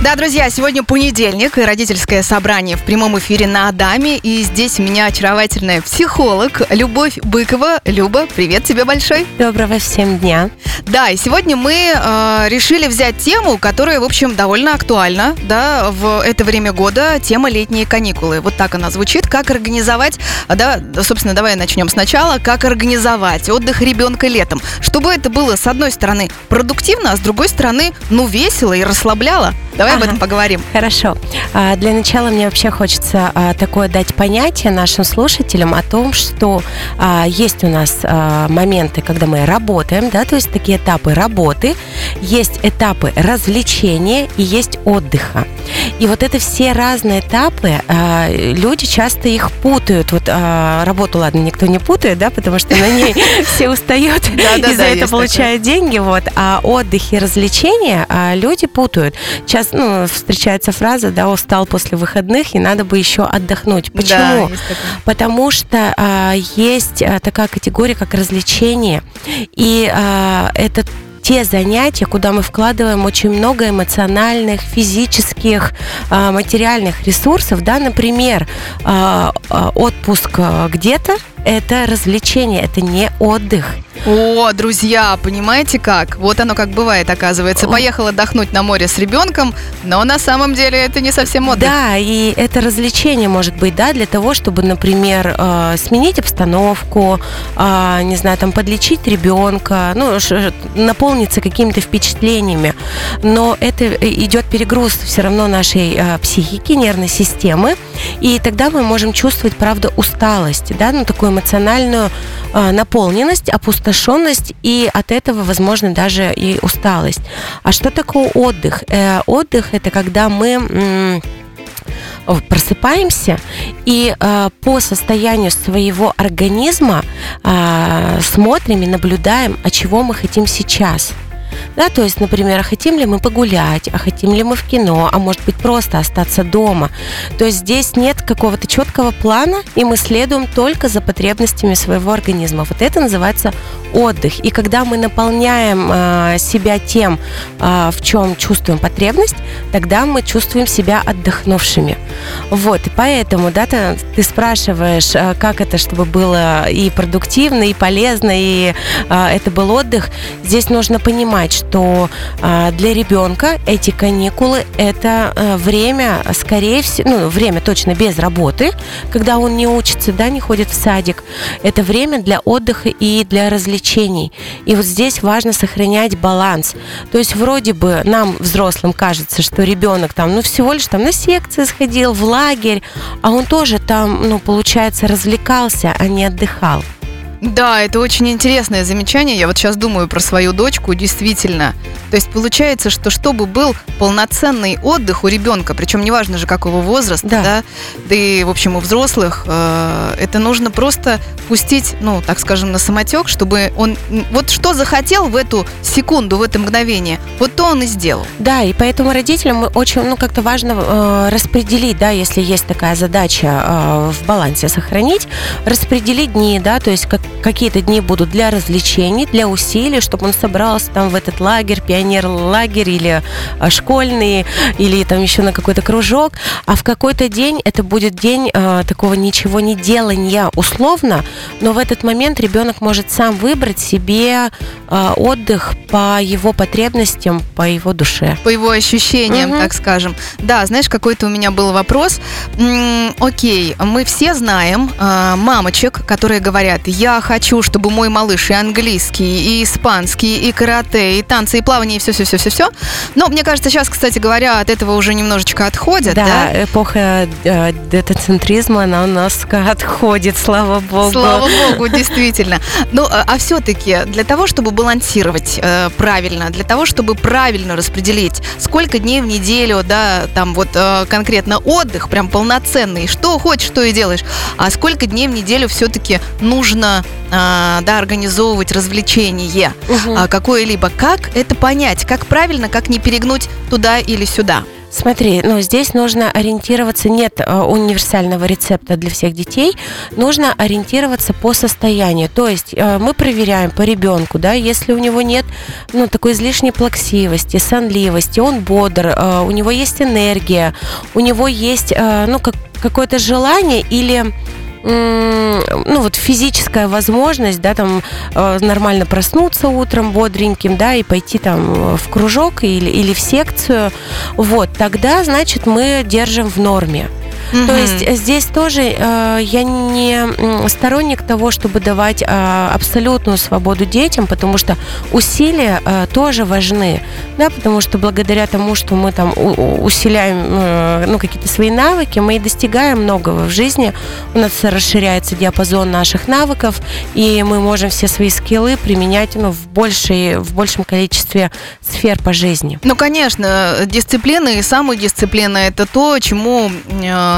Да, друзья, сегодня понедельник и родительское собрание в прямом эфире на Адаме. И здесь у меня очаровательная психолог Любовь Быкова. Люба, привет тебе большой. Доброго всем дня. Да, и сегодня мы э, решили взять тему, которая, в общем, довольно актуальна, да, в это время года, тема летние каникулы. Вот так она звучит. Как организовать, да, собственно, давай начнем сначала, как организовать отдых ребенка летом, чтобы это было, с одной стороны, продуктивно, а с другой стороны, ну, весело и расслабляло. Давай ага. об этом поговорим. Хорошо. А, для начала мне вообще хочется а, такое дать понятие нашим слушателям о том, что а, есть у нас моменты, когда мы работаем, да, то есть такие этапы работы, есть этапы развлечения и есть отдыха. И вот это все разные этапы, люди часто их путают. Вот работу, ладно, никто не путает, да, потому что на ней все устают и за это получают деньги, вот, а отдых и развлечения люди путают. Сейчас ну, встречается фраза, да, устал после выходных, и надо бы еще отдохнуть. Почему? Да, Потому что а, есть а, такая категория, как развлечение, и а, это те занятия, куда мы вкладываем очень много эмоциональных, физических, а, материальных ресурсов, да, например, а, отпуск где-то, это развлечение, это не отдых. О, друзья, понимаете как? Вот оно как бывает, оказывается. Поехал отдохнуть на море с ребенком, но на самом деле это не совсем отдых. Да, и это развлечение может быть, да, для того, чтобы, например, э, сменить обстановку, э, не знаю, там, подлечить ребенка, ну, наполниться какими-то впечатлениями. Но это идет перегруз все равно нашей э, психики, нервной системы, и тогда мы можем чувствовать, правда, усталость, да, ну, такую эмоциональную наполненность, опустошение опустошенность и от этого, возможно, даже и усталость. А что такое отдых? Э, отдых это когда мы просыпаемся и э, по состоянию своего организма э, смотрим и наблюдаем, а чего мы хотим сейчас. Да, то есть, например, а хотим ли мы погулять, а хотим ли мы в кино, а может быть просто остаться дома. То есть здесь нет какого-то четкого плана, и мы следуем только за потребностями своего организма. Вот это называется отдых. И когда мы наполняем э, себя тем, э, в чем чувствуем потребность, тогда мы чувствуем себя отдохнувшими. Вот, и поэтому, да, ты, ты спрашиваешь, э, как это, чтобы было и продуктивно, и полезно, и э, это был отдых. Здесь нужно понимать, что э, для ребенка эти каникулы это э, время, скорее всего, ну, время точно без работы, когда он не учится, да, не ходит в садик. Это время для отдыха и для развлечений. И вот здесь важно сохранять баланс. То есть вроде бы нам, взрослым, кажется, что ребенок там, ну, всего лишь там на секции сходил, в лагерь, а он тоже там, ну, получается, развлекался, а не отдыхал. Да, это очень интересное замечание. Я вот сейчас думаю про свою дочку, действительно. То есть получается, что чтобы был полноценный отдых у ребенка, причем неважно же какого возраста, да, да, да и, в общем, у взрослых, э, это нужно просто пустить, ну, так скажем, на самотек, чтобы он вот что захотел в эту секунду, в это мгновение, вот то он и сделал. Да, и поэтому родителям очень, ну, как-то важно э, распределить, да, если есть такая задача э, в балансе сохранить, распределить дни, да, то есть как какие-то дни будут для развлечений, для усилий, чтобы он собрался там в этот лагерь, пионер-лагерь или а, школьный, или там еще на какой-то кружок, а в какой-то день это будет день э, такого ничего не делания условно, но в этот момент ребенок может сам выбрать себе э, отдых по его потребностям, по его душе. По его ощущениям, угу. так скажем. Да, знаешь, какой-то у меня был вопрос. М-м, окей, мы все знаем э, мамочек, которые говорят, я хочу, чтобы мой малыш и английский, и испанский, и карате, и танцы, и плавание, и все-все-все-все-все. Но мне кажется, сейчас, кстати говоря, от этого уже немножечко отходят. Да, да? эпоха э, детоцентризма, она у нас отходит, слава богу. Слава богу, действительно. Ну, а, а все-таки для того, чтобы балансировать э, правильно, для того, чтобы правильно распределить, сколько дней в неделю, да, там вот э, конкретно отдых, прям полноценный, что хочешь, что и делаешь, а сколько дней в неделю все-таки нужно а, да, организовывать развлечение угу. какое-либо. Как это понять? Как правильно, как не перегнуть туда или сюда? Смотри, ну здесь нужно ориентироваться, нет э, универсального рецепта для всех детей, нужно ориентироваться по состоянию. То есть э, мы проверяем по ребенку, да, если у него нет ну, такой излишней плаксивости, сонливости, он бодр, э, у него есть энергия, у него есть ну, как, какое-то желание или ну вот физическая возможность, да, там э, нормально проснуться утром бодреньким, да, и пойти там в кружок или, или в секцию, вот, тогда, значит, мы держим в норме. Mm-hmm. То есть здесь тоже э, я не сторонник того, чтобы давать э, абсолютную свободу детям, потому что усилия э, тоже важны, да, потому что благодаря тому, что мы там усиляем э, ну, какие-то свои навыки, мы и достигаем многого в жизни, у нас расширяется диапазон наших навыков, и мы можем все свои скиллы применять ну, в, большей, в большем количестве сфер по жизни. Ну, конечно, дисциплина и самодисциплина – это то, чему э,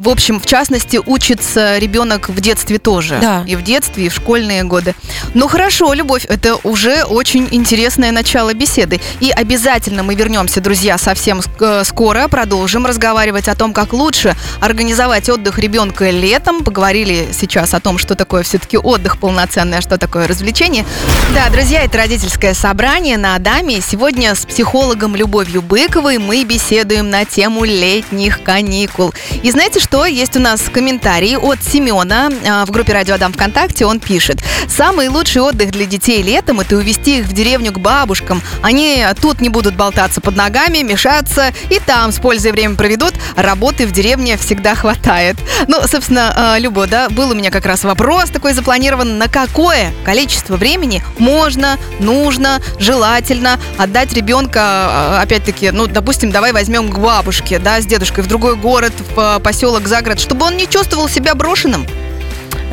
в общем, в частности, учится ребенок в детстве тоже. Да. И в детстве, и в школьные годы. Ну хорошо, Любовь, это уже очень интересное начало беседы. И обязательно мы вернемся, друзья, совсем э, скоро. Продолжим разговаривать о том, как лучше организовать отдых ребенка летом. Поговорили сейчас о том, что такое все-таки отдых полноценный, а что такое развлечение. Да, друзья, это родительское собрание на Адаме. Сегодня с психологом Любовью Быковой мы беседуем на тему летних каникул. И знаете, что что, есть у нас комментарий от Семена а, в группе Радио Адам ВКонтакте. Он пишет. Самый лучший отдых для детей летом – это увезти их в деревню к бабушкам. Они тут не будут болтаться под ногами, мешаться, и там с пользой время проведут. Работы в деревне всегда хватает. Ну, собственно, а, Любо, да, был у меня как раз вопрос такой запланирован. На какое количество времени можно, нужно, желательно отдать ребенка, а, опять-таки, ну, допустим, давай возьмем к бабушке, да, с дедушкой в другой город, в поселок поселок за город, чтобы он не чувствовал себя брошенным?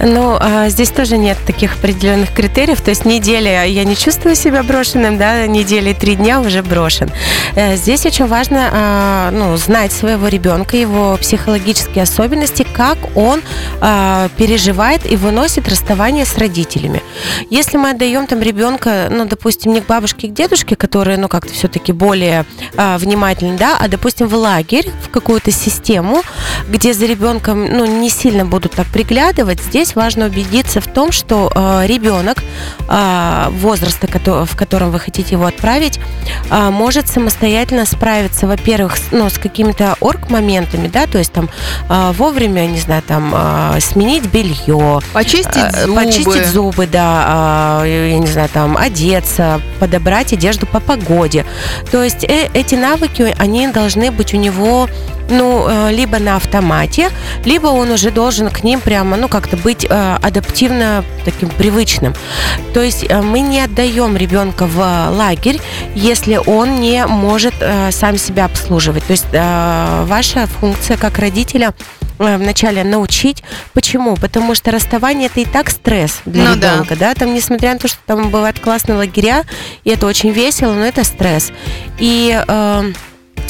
Ну, а здесь тоже нет таких определенных критериев. То есть неделя я не чувствую себя брошенным, да, недели три дня уже брошен. Э, здесь очень важно а, ну, знать своего ребенка, его психологические особенности, как он а, переживает и выносит расставание с родителями. Если мы отдаем там ребенка, ну, допустим, не к бабушке, к дедушке, которые, ну, как-то все-таки более а, внимательны, да, а, допустим, в лагерь, в какую-то систему, где за ребенком, ну, не сильно будут так приглядывать, здесь здесь важно убедиться в том, что э, ребенок э, возраста, в котором вы хотите его отправить, э, может самостоятельно справиться, во-первых, ну, с какими-то орг-моментами, да, то есть там э, вовремя, не знаю, там э, сменить белье, почистить э, зубы, почистить зубы, да, э, я не знаю, там одеться, подобрать одежду по погоде. То есть э, эти навыки, они должны быть у него ну, э, либо на автомате, либо он уже должен к ним прямо, ну, как-то быть э, адаптивно таким привычным. То есть э, мы не отдаем ребенка в лагерь, если он не может сам себя обслуживать. То есть ваша функция как родителя вначале научить. Почему? Потому что расставание это и так стресс для ну, ребенка, да. да, там несмотря на то, что там бывают классные лагеря, и это очень весело, но это стресс. И э,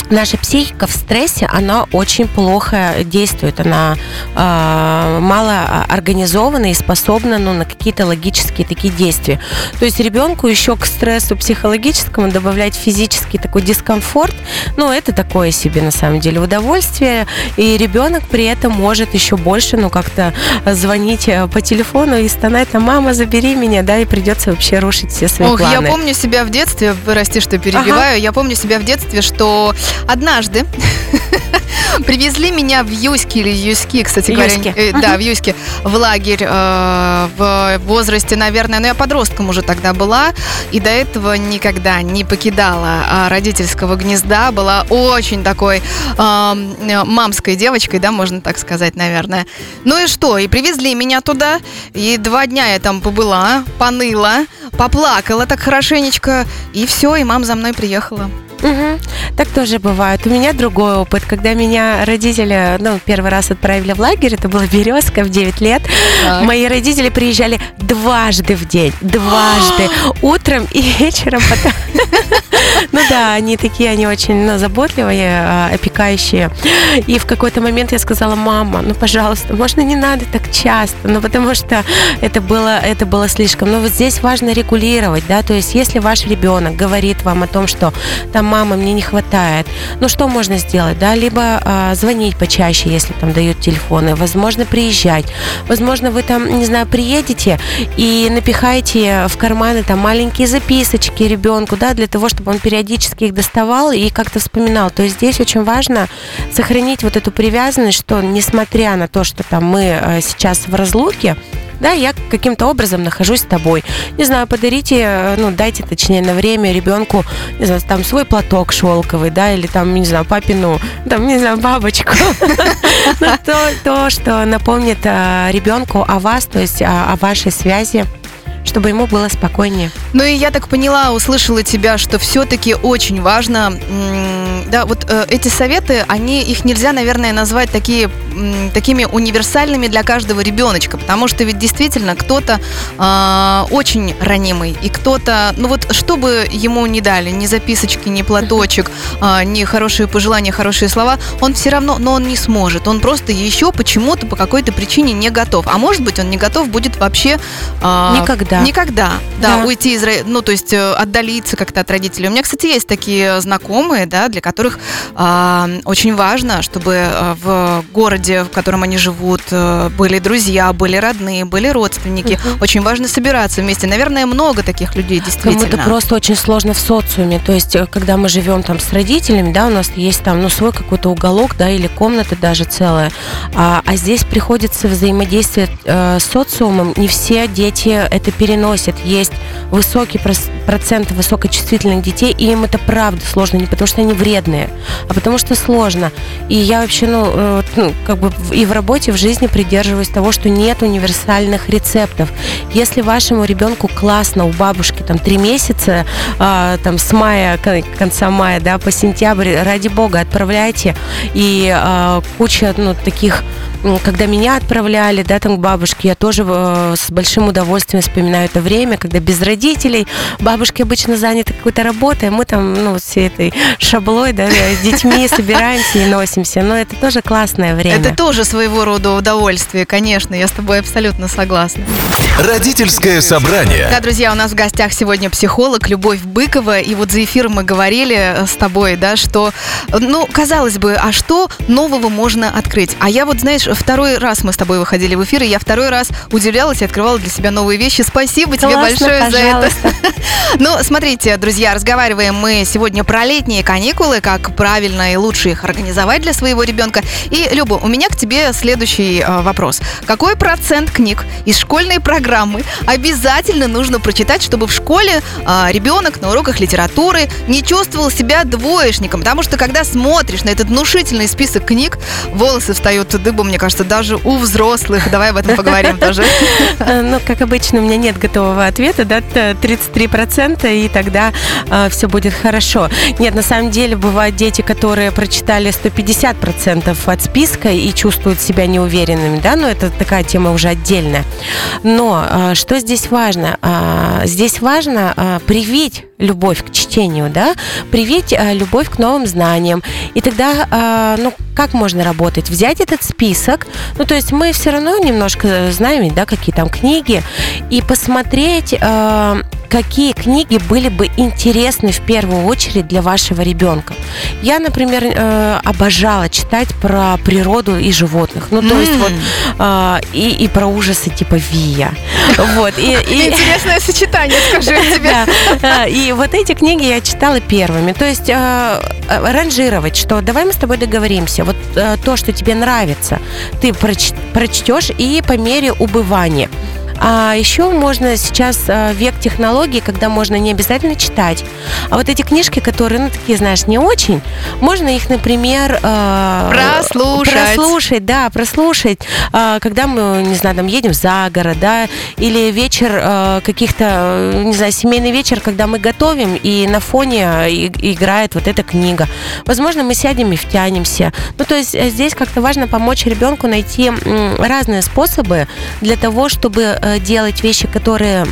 наша психика в стрессе, она очень плохо действует, она э, мало организована и способна ну, на какие-то логические такие действия. То есть ребенку еще к стрессу психологическому добавлять физический такой дискомфорт, ну, это такое себе на самом деле удовольствие, и ребенок при этом может еще больше, ну, как-то звонить э, по телефону и стонать, а мама, забери меня, да, и придется вообще рушить все свои Ох, планы. я помню себя в детстве, прости, что перебиваю, ага. я помню себя в детстве, что Однажды привезли меня в Юськи или Юськи, кстати говоря. Э, да, в Юське, в лагерь э, в возрасте, наверное, ну я подростком уже тогда была, и до этого никогда не покидала э, родительского гнезда, была очень такой э, мамской девочкой, да, можно так сказать, наверное. Ну и что, и привезли меня туда, и два дня я там побыла, поныла, поплакала так хорошенечко, и все, и мама за мной приехала. Угу. Так тоже бывает. У меня другой опыт. Когда меня родители, ну, первый раз отправили в лагерь, это была Березка в 9 лет, так. мои родители приезжали дважды в день. Дважды. Утром и вечером. Потом... Ну да, они такие, они очень ну, заботливые, а, опекающие. И в какой-то момент я сказала, мама, ну, пожалуйста, можно не надо так часто, ну, потому что это было, это было слишком. Но вот здесь важно регулировать, да, то есть если ваш ребенок говорит вам о том, что там мама, мне не хватает. Ну, что можно сделать, да? Либо а, звонить почаще, если там дают телефоны, возможно, приезжать. Возможно, вы там, не знаю, приедете и напихаете в карманы там маленькие записочки ребенку, да, для того, чтобы он периодически их доставал и как-то вспоминал. То есть здесь очень важно сохранить вот эту привязанность, что несмотря на то, что там мы э, сейчас в разлуке, да, я каким-то образом нахожусь с тобой. Не знаю, подарите, э, ну, дайте, точнее, на время ребенку, не знаю, там свой платок шелковый, да, или там, не знаю, папину, там, не знаю, бабочку. Ну, то, что напомнит э, ребенку о вас, то есть о вашей связи чтобы ему было спокойнее. Ну и я так поняла, услышала тебя, что все-таки очень важно, да, вот э, эти советы, они, их нельзя, наверное, назвать такие, такими универсальными для каждого ребеночка, потому что ведь действительно кто-то э, очень ранимый, и кто-то, ну вот, что бы ему не дали, ни записочки, ни платочек, э, ни хорошие пожелания, хорошие слова, он все равно, но он не сможет, он просто еще почему-то по какой-то причине не готов, а может быть он не готов будет вообще... Э, Никогда да. Никогда, да, да, уйти из, ну, то есть э, отдалиться как-то от родителей. У меня, кстати, есть такие знакомые, да, для которых э, очень важно, чтобы э, в городе, в котором они живут, э, были друзья, были родные, были родственники. Угу. Очень важно собираться вместе. Наверное, много таких людей действительно. Кому-то просто очень сложно в социуме. То есть, когда мы живем там с родителями, да, у нас есть там, ну, свой какой-то уголок, да, или комната даже целая. А, а здесь приходится взаимодействие э, с социумом. Не все дети это переживают переносят. Есть высокий процент высокочувствительных детей, и им это правда сложно, не потому что они вредные, а потому что сложно. И я вообще, ну, э, ну как бы и в работе, и в жизни придерживаюсь того, что нет универсальных рецептов. Если вашему ребенку классно у бабушки там три месяца, э, там с мая, конца мая, да, по сентябрь, ради бога, отправляйте. И э, куча, ну, таких когда меня отправляли, да, там к бабушке, я тоже э, с большим удовольствием вспоминаю это время, когда без родителей, бабушки обычно заняты какой-то работой, мы там, ну, все этой шаблой, да, с детьми собираемся и носимся, но это тоже классное время. Это тоже своего рода удовольствие, конечно, я с тобой абсолютно согласна. Родительское собрание. Да, друзья, у нас в гостях сегодня психолог Любовь Быкова, и вот за эфиром мы говорили э, с тобой, да, что, ну, казалось бы, а что нового можно открыть? А я вот, знаешь, второй раз мы с тобой выходили в эфир, и я второй раз удивлялась и открывала для себя новые вещи. Спасибо тебе большое пожалуйста. за это. Ну, смотрите, друзья, разговариваем мы сегодня про летние каникулы, как правильно и лучше их организовать для своего ребенка. И, Люба, у меня к тебе следующий э, вопрос. Какой процент книг из школьной программы обязательно нужно прочитать, чтобы в школе э, ребенок на уроках литературы не чувствовал себя двоечником? Потому что, когда смотришь на этот внушительный список книг, волосы встают дыбом, мне кажется, даже у взрослых. Давай об этом поговорим тоже. Ну, как обычно, у меня нет готового ответа, да, 33%, и тогда э, все будет хорошо. Нет, на самом деле бывают дети, которые прочитали 150% от списка и чувствуют себя неуверенными, да, но это такая тема уже отдельная. Но э, что здесь важно? Э, здесь важно э, привить любовь к чтению, да, привить э, любовь к новым знаниям. И тогда, э, ну, как можно работать? Взять этот список, ну, то есть мы все равно немножко знаем, да, какие там книги, и посмотреть, э, какие книги были бы интересны в первую очередь для вашего ребенка. Я, например, э, обожала читать про природу и животных. Ну, то mm. есть вот э, и, и про ужасы типа Вия. Вот. И, и... Интересное сочетание, скажи тебе. Да. И вот эти книги я читала первыми. То есть э, ранжировать, что давай мы с тобой договоримся. Вот э, то, что тебе нравится, ты проч прочтешь и по мере убывания. А еще можно сейчас э, век технологий, когда можно не обязательно читать. А вот эти книжки, которые, ну, такие, знаешь, не очень, можно их, например... Э, прослушать. Прослушать, да, прослушать. Э, когда мы, не знаю, там едем за город, да, или вечер каких-то, не знаю, семейный вечер, когда мы готовим, и на фоне играет вот эта книга. Возможно, мы сядем и втянемся. Ну, то есть здесь как-то важно помочь ребенку найти разные способы для того, чтобы Э, делать вещи, которые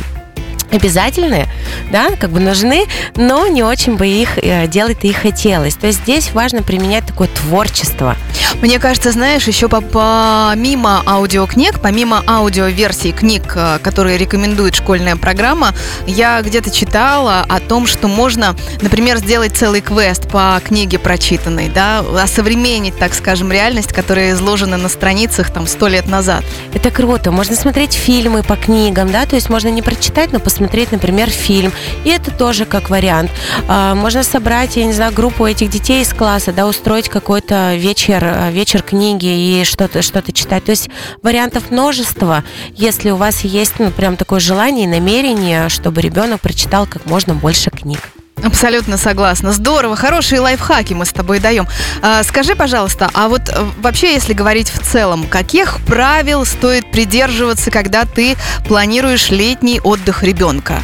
обязательные, да, как бы нужны, но не очень бы их э, делать и хотелось. То есть здесь важно применять такое творчество. Мне кажется, знаешь, еще помимо аудиокниг, помимо аудиоверсий книг, э, которые рекомендует школьная программа, я где-то читала о том, что можно, например, сделать целый квест по книге прочитанной, да, осовременить, так скажем, реальность, которая изложена на страницах там сто лет назад. Это круто. Можно смотреть фильмы по книгам, да, то есть можно не прочитать, но посмотреть посмотреть, например, фильм. И это тоже как вариант. А, можно собрать, я не знаю, группу этих детей из класса, да, устроить какой-то вечер, а, вечер книги и что-то что читать. То есть вариантов множество, если у вас есть, ну, прям такое желание и намерение, чтобы ребенок прочитал как можно больше книг. Абсолютно согласна. Здорово, хорошие лайфхаки мы с тобой даем. А, скажи, пожалуйста, а вот э, вообще, если говорить в целом, каких правил стоит придерживаться, когда ты планируешь летний отдых ребенка?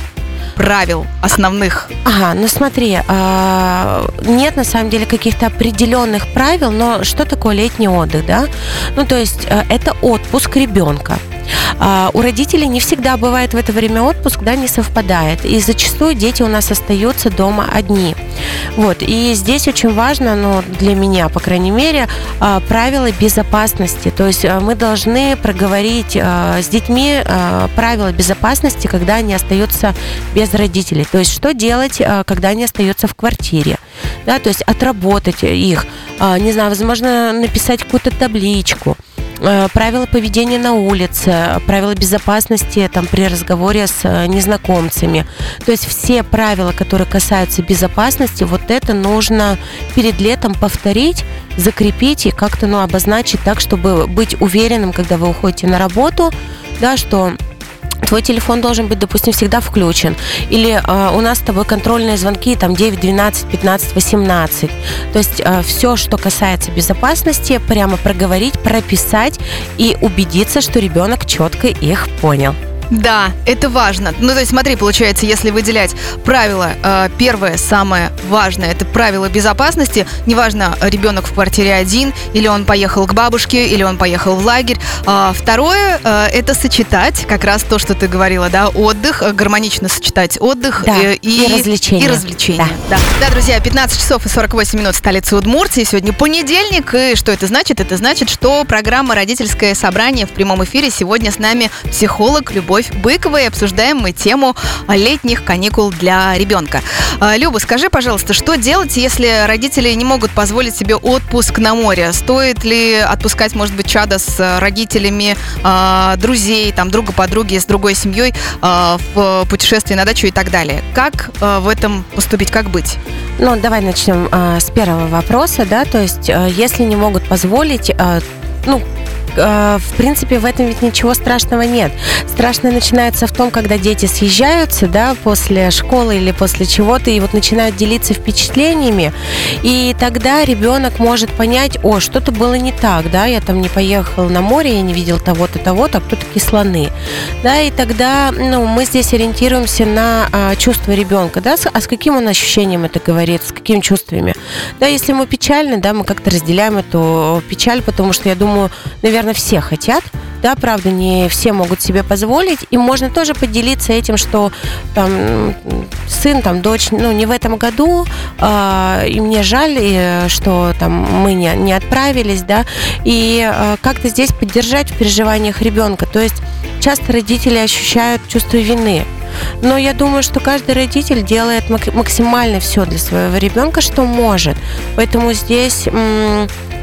правил основных? Ага, ну смотри, э, нет на самом деле каких-то определенных правил, но что такое летний отдых, да? Ну то есть э, это отпуск ребенка. А, у родителей не всегда бывает в это время отпуск, да, не совпадает. И зачастую дети у нас остаются дома одни. Вот. И здесь очень важно, ну, для меня, по крайней мере, а, правила безопасности. То есть а, мы должны проговорить с детьми правила безопасности, когда они остаются без родителей. То есть что делать, когда они остаются в квартире. Да, то есть отработать их. Не знаю, возможно, написать какую-то табличку. Э, правила поведения на улице, правила безопасности там, при разговоре с э, незнакомцами. То есть все правила, которые касаются безопасности, вот это нужно перед летом повторить, закрепить и как-то ну, обозначить так, чтобы быть уверенным, когда вы уходите на работу, да, что твой телефон должен быть, допустим, всегда включен. Или э, у нас с тобой контрольные звонки там 9, 12, 15, 18. То есть э, все, что касается безопасности, прямо проговорить, прописать и убедиться, что ребенок четко их понял. Да, это важно. Ну, то есть, смотри, получается, если выделять правила, э, первое, самое важное, это правила безопасности. Неважно, ребенок в квартире один, или он поехал к бабушке, или он поехал в лагерь. А, второе, э, это сочетать, как раз то, что ты говорила, да, отдых, э, гармонично сочетать отдых да, и, и развлечения. И развлечения. Да. Да. да, друзья, 15 часов и 48 минут столицы Удмуртии. Сегодня понедельник, и что это значит? Это значит, что программа «Родительское собрание» в прямом эфире. Сегодня с нами психолог Любовь Любовь Быкова и обсуждаем мы тему летних каникул для ребенка. А, Люба, скажи, пожалуйста, что делать, если родители не могут позволить себе отпуск на море? Стоит ли отпускать, может быть, чада с родителями, а, друзей, там, друга подруги, с другой семьей а, в путешествие на дачу и так далее? Как в этом поступить, как быть? Ну, давай начнем с первого вопроса, да, то есть если не могут позволить, ну, Э, в принципе, в этом ведь ничего страшного нет. Страшное начинается в том, когда дети съезжаются, да, после школы или после чего-то, и вот начинают делиться впечатлениями, и тогда ребенок может понять, о, что-то было не так, да, я там не поехал на море, я не видел того-то, того-то, а кто такие слоны, да, и тогда, ну, мы здесь ориентируемся на а, чувства ребенка, да, а с каким он ощущением это говорит, с какими чувствами, да, если мы печальны, да, мы как-то разделяем эту печаль, потому что я думаю, наверное, наверное, все хотят, да, правда, не все могут себе позволить, и можно тоже поделиться этим, что там сын, там дочь, ну, не в этом году, э, и мне жаль, что там мы не, не отправились, да, и э, как-то здесь поддержать в переживаниях ребенка, то есть часто родители ощущают чувство вины, но я думаю, что каждый родитель делает максимально все для своего ребенка, что может. Поэтому здесь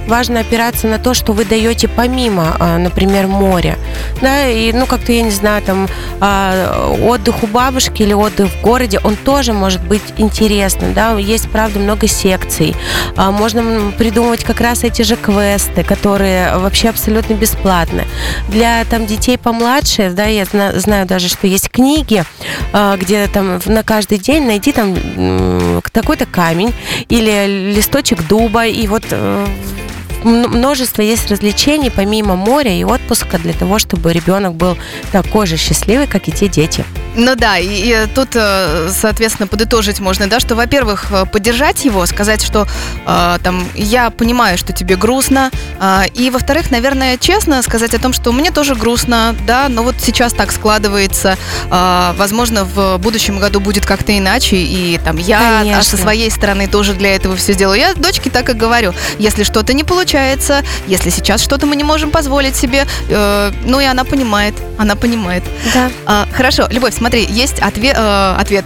важно опираться на то, что вы даете помимо, а, например, моря. Да, и, ну, как-то, я не знаю, там, а, отдых у бабушки или отдых в городе, он тоже может быть интересным, да, есть, правда, много секций. А, можно придумывать как раз эти же квесты, которые вообще абсолютно бесплатны. Для, там, детей помладше, да, я знаю даже, что есть книги, где там на каждый день найти там такой-то камень или листочек дуба, и вот э, множество есть развлечений помимо моря и отпуска для того, чтобы ребенок был такой же счастливый, как и те дети. Ну да, и, и тут, э, соответственно, подытожить можно, да, что, во-первых, э, поддержать его, сказать, что э, там я понимаю, что тебе грустно, э, и, во-вторых, наверное, честно сказать о том, что мне тоже грустно, да, но вот сейчас так складывается, э, возможно, в будущем году будет как-то иначе, и там я Конечно. со своей стороны тоже для этого все сделаю. Я дочке так и говорю, если что-то не получается, если сейчас что-то мы не можем позволить себе, э, ну и она понимает, она понимает. Да. Э, хорошо, Любовь, смотри, есть ответ. Э, ответ.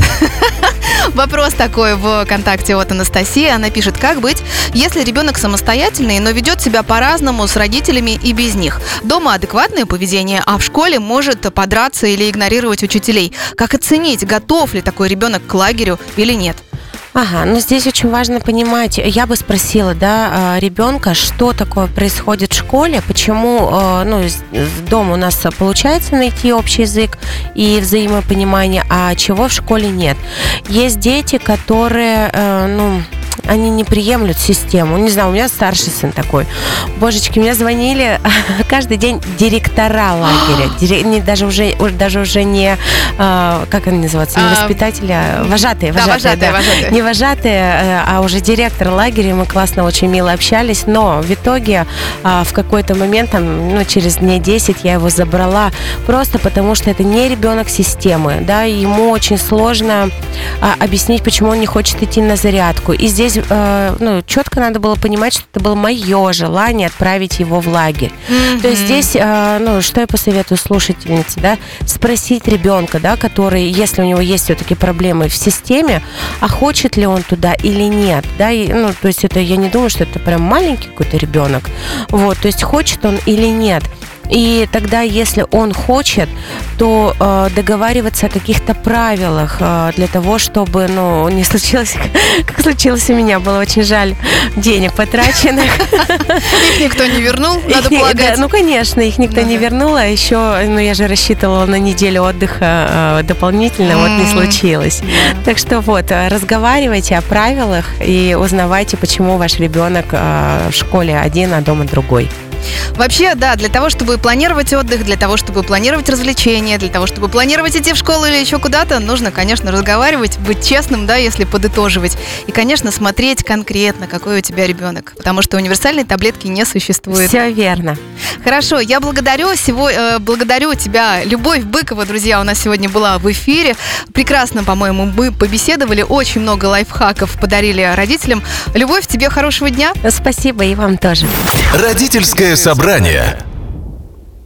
Вопрос такой в ВКонтакте от Анастасии. Она пишет, как быть, если ребенок самостоятельный, но ведет себя по-разному с родителями и без них. Дома адекватное поведение, а в школе может подраться или игнорировать учителей. Как оценить, готов ли такой ребенок к лагерю или нет? Ага, ну здесь очень важно понимать, я бы спросила, да, а, ребенка, что такое происходит в школе, почему, а, ну, дома у нас получается найти общий язык и взаимопонимание, а чего в школе нет. Есть дети, которые, э, ну, они не приемлют систему. Не знаю, у меня старший сын такой. Божечки, мне звонили каждый день директора лагеря. Дирек, не, даже, уже, даже уже не, э, как они называются, не а, воспитатели, а вожатые. Да, вожатые, да. вожатые. Не вожатые, э, а уже директор лагеря. Мы классно, очень мило общались. Но в итоге э, в какой-то момент, там, ну, через дней 10 я его забрала. Просто потому, что это не ребенок системы. Да, ему очень сложно э, объяснить, почему он не хочет идти на зарядку. И здесь здесь э, ну, четко надо было понимать, что это было мое желание отправить его в лагерь. Mm-hmm. То есть здесь, э, ну, что я посоветую слушательнице, да, спросить ребенка, да, который, если у него есть все-таки проблемы в системе, а хочет ли он туда или нет, да, и, ну, то есть это, я не думаю, что это прям маленький какой-то ребенок, вот, то есть хочет он или нет. И тогда, если он хочет, то э, договариваться о каких-то правилах э, для того, чтобы, ну, не случилось, как случилось у меня, было очень жаль денег потраченных. Их никто не вернул, надо полагать. Ну, конечно, их никто не вернул, а еще, ну, я же рассчитывала на неделю отдыха э, дополнительно, вот не случилось. Так что вот, разговаривайте о правилах и узнавайте, почему ваш ребенок в школе один, а дома другой. Вообще, да, для того, чтобы планировать отдых, для того, чтобы планировать развлечения, для того, чтобы планировать идти в школу или еще куда-то, нужно, конечно, разговаривать, быть честным, да, если подытоживать. И, конечно, смотреть конкретно, какой у тебя ребенок. Потому что универсальной таблетки не существует. Все верно. Хорошо, я благодарю, всего, э, благодарю тебя, Любовь Быкова, друзья, у нас сегодня была в эфире. Прекрасно, по-моему, мы побеседовали, очень много лайфхаков подарили родителям. Любовь, тебе хорошего дня. Спасибо, и вам тоже. Родительское собрание.